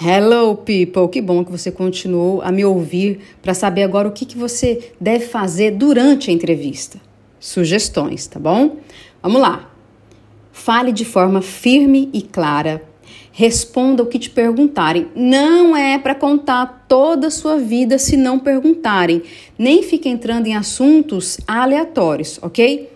Hello, people! Que bom que você continuou a me ouvir para saber agora o que, que você deve fazer durante a entrevista. Sugestões, tá bom? Vamos lá. Fale de forma firme e clara. Responda o que te perguntarem. Não é para contar toda a sua vida se não perguntarem. Nem fique entrando em assuntos aleatórios, ok?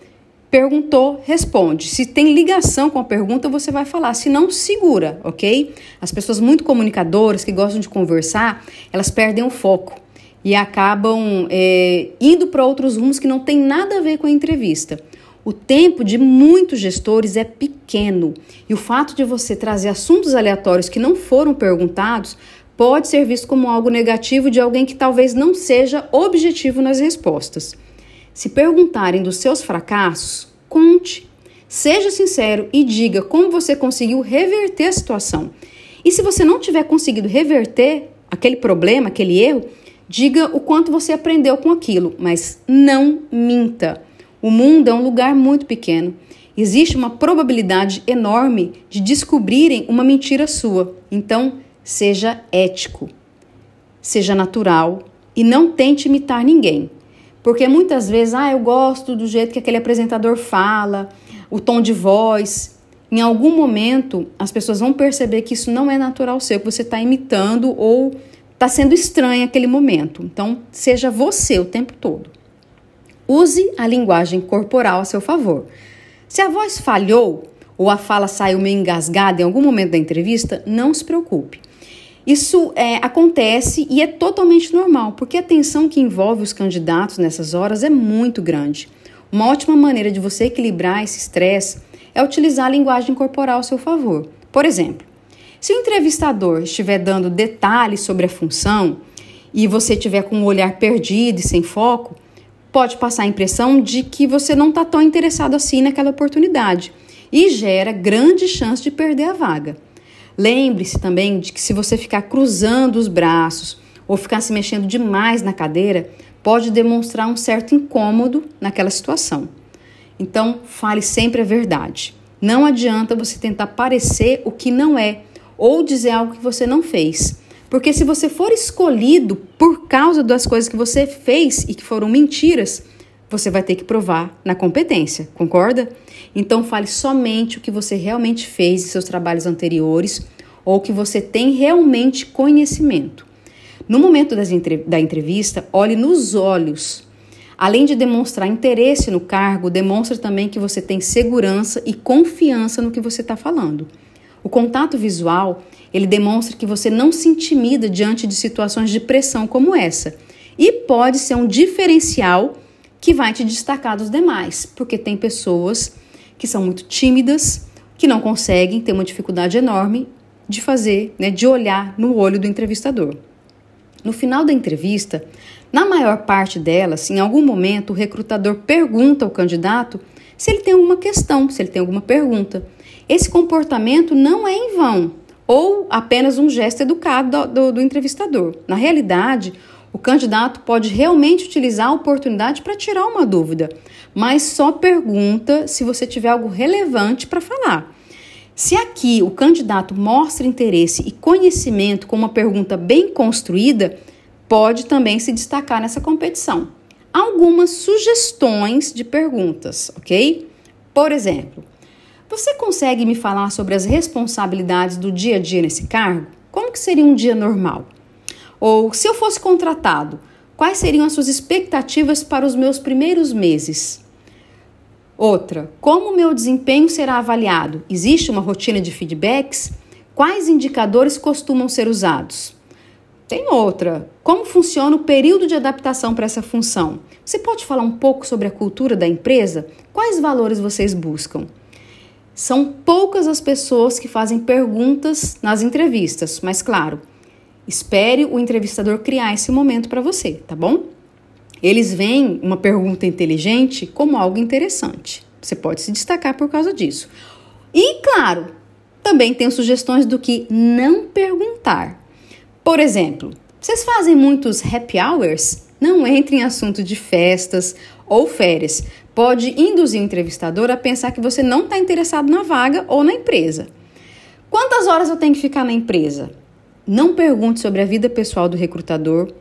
Perguntou, responde. Se tem ligação com a pergunta, você vai falar. Se não, segura, ok? As pessoas muito comunicadoras que gostam de conversar, elas perdem o foco e acabam é, indo para outros rumos que não tem nada a ver com a entrevista. O tempo de muitos gestores é pequeno e o fato de você trazer assuntos aleatórios que não foram perguntados pode ser visto como algo negativo de alguém que talvez não seja objetivo nas respostas. Se perguntarem dos seus fracassos, conte. Seja sincero e diga como você conseguiu reverter a situação. E se você não tiver conseguido reverter aquele problema, aquele erro, diga o quanto você aprendeu com aquilo, mas não minta. O mundo é um lugar muito pequeno. Existe uma probabilidade enorme de descobrirem uma mentira sua. Então, seja ético, seja natural e não tente imitar ninguém. Porque muitas vezes, ah, eu gosto do jeito que aquele apresentador fala, o tom de voz. Em algum momento, as pessoas vão perceber que isso não é natural seu, que você está imitando ou está sendo estranho aquele momento. Então, seja você o tempo todo. Use a linguagem corporal a seu favor. Se a voz falhou ou a fala saiu meio engasgada em algum momento da entrevista, não se preocupe. Isso é, acontece e é totalmente normal, porque a tensão que envolve os candidatos nessas horas é muito grande. Uma ótima maneira de você equilibrar esse estresse é utilizar a linguagem corporal a seu favor. Por exemplo, se o entrevistador estiver dando detalhes sobre a função e você estiver com o olhar perdido e sem foco, pode passar a impressão de que você não está tão interessado assim naquela oportunidade e gera grande chance de perder a vaga. Lembre-se também de que se você ficar cruzando os braços ou ficar se mexendo demais na cadeira, pode demonstrar um certo incômodo naquela situação. Então, fale sempre a verdade. Não adianta você tentar parecer o que não é ou dizer algo que você não fez. Porque se você for escolhido por causa das coisas que você fez e que foram mentiras, você vai ter que provar na competência, concorda? Então fale somente o que você realmente fez em seus trabalhos anteriores ou que você tem realmente conhecimento. No momento da entrevista, olhe nos olhos. Além de demonstrar interesse no cargo, demonstre também que você tem segurança e confiança no que você está falando. O contato visual, ele demonstra que você não se intimida diante de situações de pressão como essa e pode ser um diferencial que vai te destacar dos demais, porque tem pessoas que são muito tímidas, que não conseguem, ter uma dificuldade enorme de fazer, né, de olhar no olho do entrevistador. No final da entrevista, na maior parte delas, em algum momento, o recrutador pergunta ao candidato se ele tem alguma questão, se ele tem alguma pergunta. Esse comportamento não é em vão ou apenas um gesto educado do, do, do entrevistador. Na realidade, o candidato pode realmente utilizar a oportunidade para tirar uma dúvida, mas só pergunta se você tiver algo relevante para falar. Se aqui o candidato mostra interesse e conhecimento com uma pergunta bem construída, pode também se destacar nessa competição. Algumas sugestões de perguntas, ok? Por exemplo, você consegue me falar sobre as responsabilidades do dia a dia nesse cargo? Como que seria um dia normal? Ou se eu fosse contratado, quais seriam as suas expectativas para os meus primeiros meses? Outra, como meu desempenho será avaliado? Existe uma rotina de feedbacks? Quais indicadores costumam ser usados? Tem outra, como funciona o período de adaptação para essa função? Você pode falar um pouco sobre a cultura da empresa? Quais valores vocês buscam? São poucas as pessoas que fazem perguntas nas entrevistas, mas claro, Espere o entrevistador criar esse momento para você, tá bom? Eles veem uma pergunta inteligente como algo interessante. Você pode se destacar por causa disso. E, claro, também tem sugestões do que não perguntar. Por exemplo, vocês fazem muitos happy hours? Não entre em assunto de festas ou férias. Pode induzir o entrevistador a pensar que você não está interessado na vaga ou na empresa. Quantas horas eu tenho que ficar na empresa? Não pergunte sobre a vida pessoal do recrutador.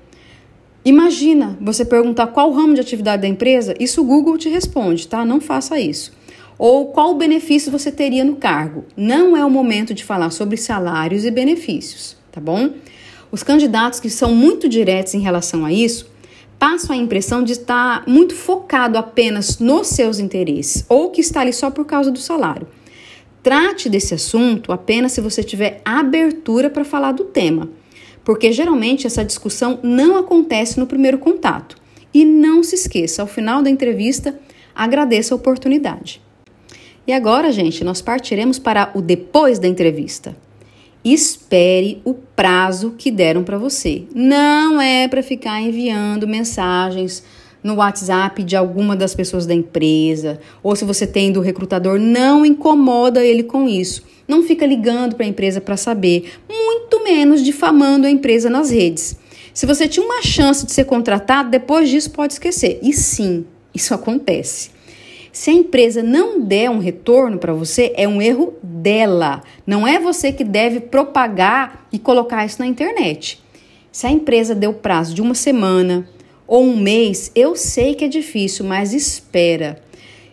Imagina você perguntar qual ramo de atividade da empresa, isso o Google te responde, tá? Não faça isso. Ou qual benefício você teria no cargo. Não é o momento de falar sobre salários e benefícios, tá bom? Os candidatos que são muito diretos em relação a isso passam a impressão de estar muito focado apenas nos seus interesses ou que está ali só por causa do salário. Trate desse assunto apenas se você tiver abertura para falar do tema, porque geralmente essa discussão não acontece no primeiro contato. E não se esqueça, ao final da entrevista, agradeça a oportunidade. E agora, gente, nós partiremos para o depois da entrevista espere o prazo que deram para você. Não é para ficar enviando mensagens no WhatsApp de alguma das pessoas da empresa, ou se você tem do recrutador, não incomoda ele com isso. Não fica ligando para a empresa para saber, muito menos difamando a empresa nas redes. Se você tinha uma chance de ser contratado, depois disso pode esquecer. E sim, isso acontece. Se a empresa não der um retorno para você, é um erro dela. Não é você que deve propagar e colocar isso na internet. Se a empresa deu prazo de uma semana ou um mês, eu sei que é difícil, mas espera.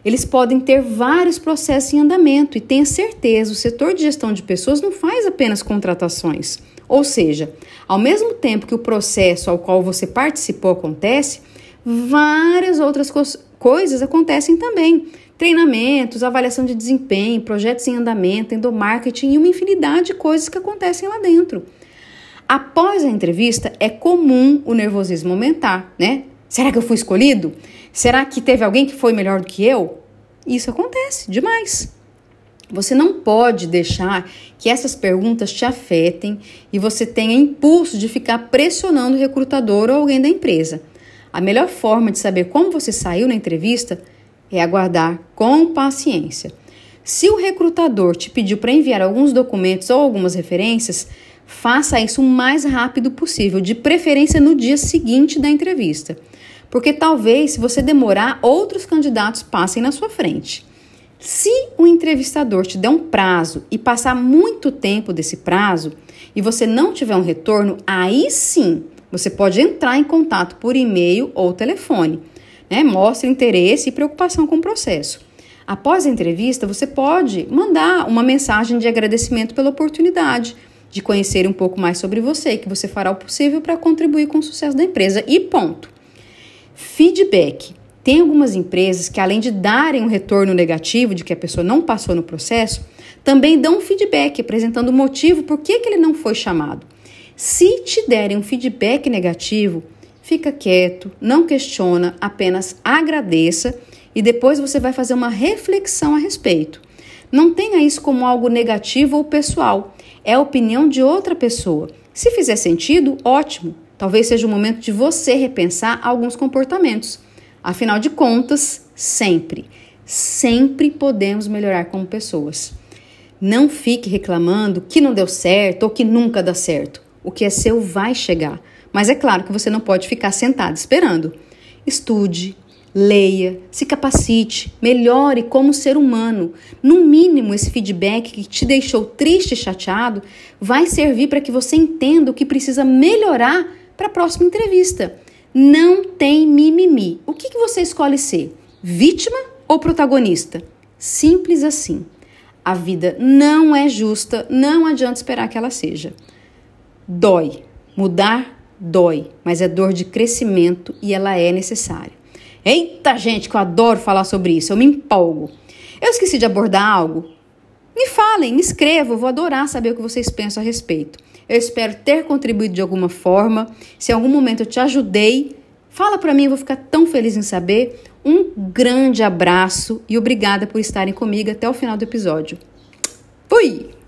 Eles podem ter vários processos em andamento e tenha certeza, o setor de gestão de pessoas não faz apenas contratações. Ou seja, ao mesmo tempo que o processo ao qual você participou acontece, várias outras coisas coisas acontecem também. Treinamentos, avaliação de desempenho, projetos em andamento, endomarketing e uma infinidade de coisas que acontecem lá dentro. Após a entrevista, é comum o nervosismo aumentar, né? Será que eu fui escolhido? Será que teve alguém que foi melhor do que eu? Isso acontece demais. Você não pode deixar que essas perguntas te afetem e você tenha impulso de ficar pressionando o recrutador ou alguém da empresa. A melhor forma de saber como você saiu na entrevista é aguardar com paciência. Se o recrutador te pediu para enviar alguns documentos ou algumas referências, faça isso o mais rápido possível, de preferência no dia seguinte da entrevista. Porque talvez, se você demorar, outros candidatos passem na sua frente. Se o entrevistador te der um prazo e passar muito tempo desse prazo e você não tiver um retorno, aí sim você pode entrar em contato por e-mail ou telefone. Né? Mostre interesse e preocupação com o processo. Após a entrevista, você pode mandar uma mensagem de agradecimento pela oportunidade de conhecer um pouco mais sobre você, que você fará o possível para contribuir com o sucesso da empresa. E ponto. Feedback. Tem algumas empresas que, além de darem um retorno negativo de que a pessoa não passou no processo, também dão um feedback apresentando o motivo por que, que ele não foi chamado. Se te derem um feedback negativo, fica quieto, não questiona, apenas agradeça e depois você vai fazer uma reflexão a respeito. Não tenha isso como algo negativo ou pessoal, é a opinião de outra pessoa. Se fizer sentido, ótimo. Talvez seja o momento de você repensar alguns comportamentos. Afinal de contas, sempre, sempre podemos melhorar como pessoas. Não fique reclamando que não deu certo ou que nunca dá certo. O que é seu vai chegar. Mas é claro que você não pode ficar sentado esperando. Estude, leia, se capacite, melhore como ser humano. No mínimo, esse feedback que te deixou triste e chateado vai servir para que você entenda o que precisa melhorar para a próxima entrevista. Não tem mimimi. O que, que você escolhe ser? Vítima ou protagonista? Simples assim. A vida não é justa, não adianta esperar que ela seja. Dói. Mudar dói, mas é dor de crescimento e ela é necessária. Eita, gente, que eu adoro falar sobre isso, eu me empolgo. Eu esqueci de abordar algo? Me falem, me escrevam, vou adorar saber o que vocês pensam a respeito. Eu espero ter contribuído de alguma forma. Se em algum momento eu te ajudei, fala para mim, eu vou ficar tão feliz em saber. Um grande abraço e obrigada por estarem comigo até o final do episódio. Fui!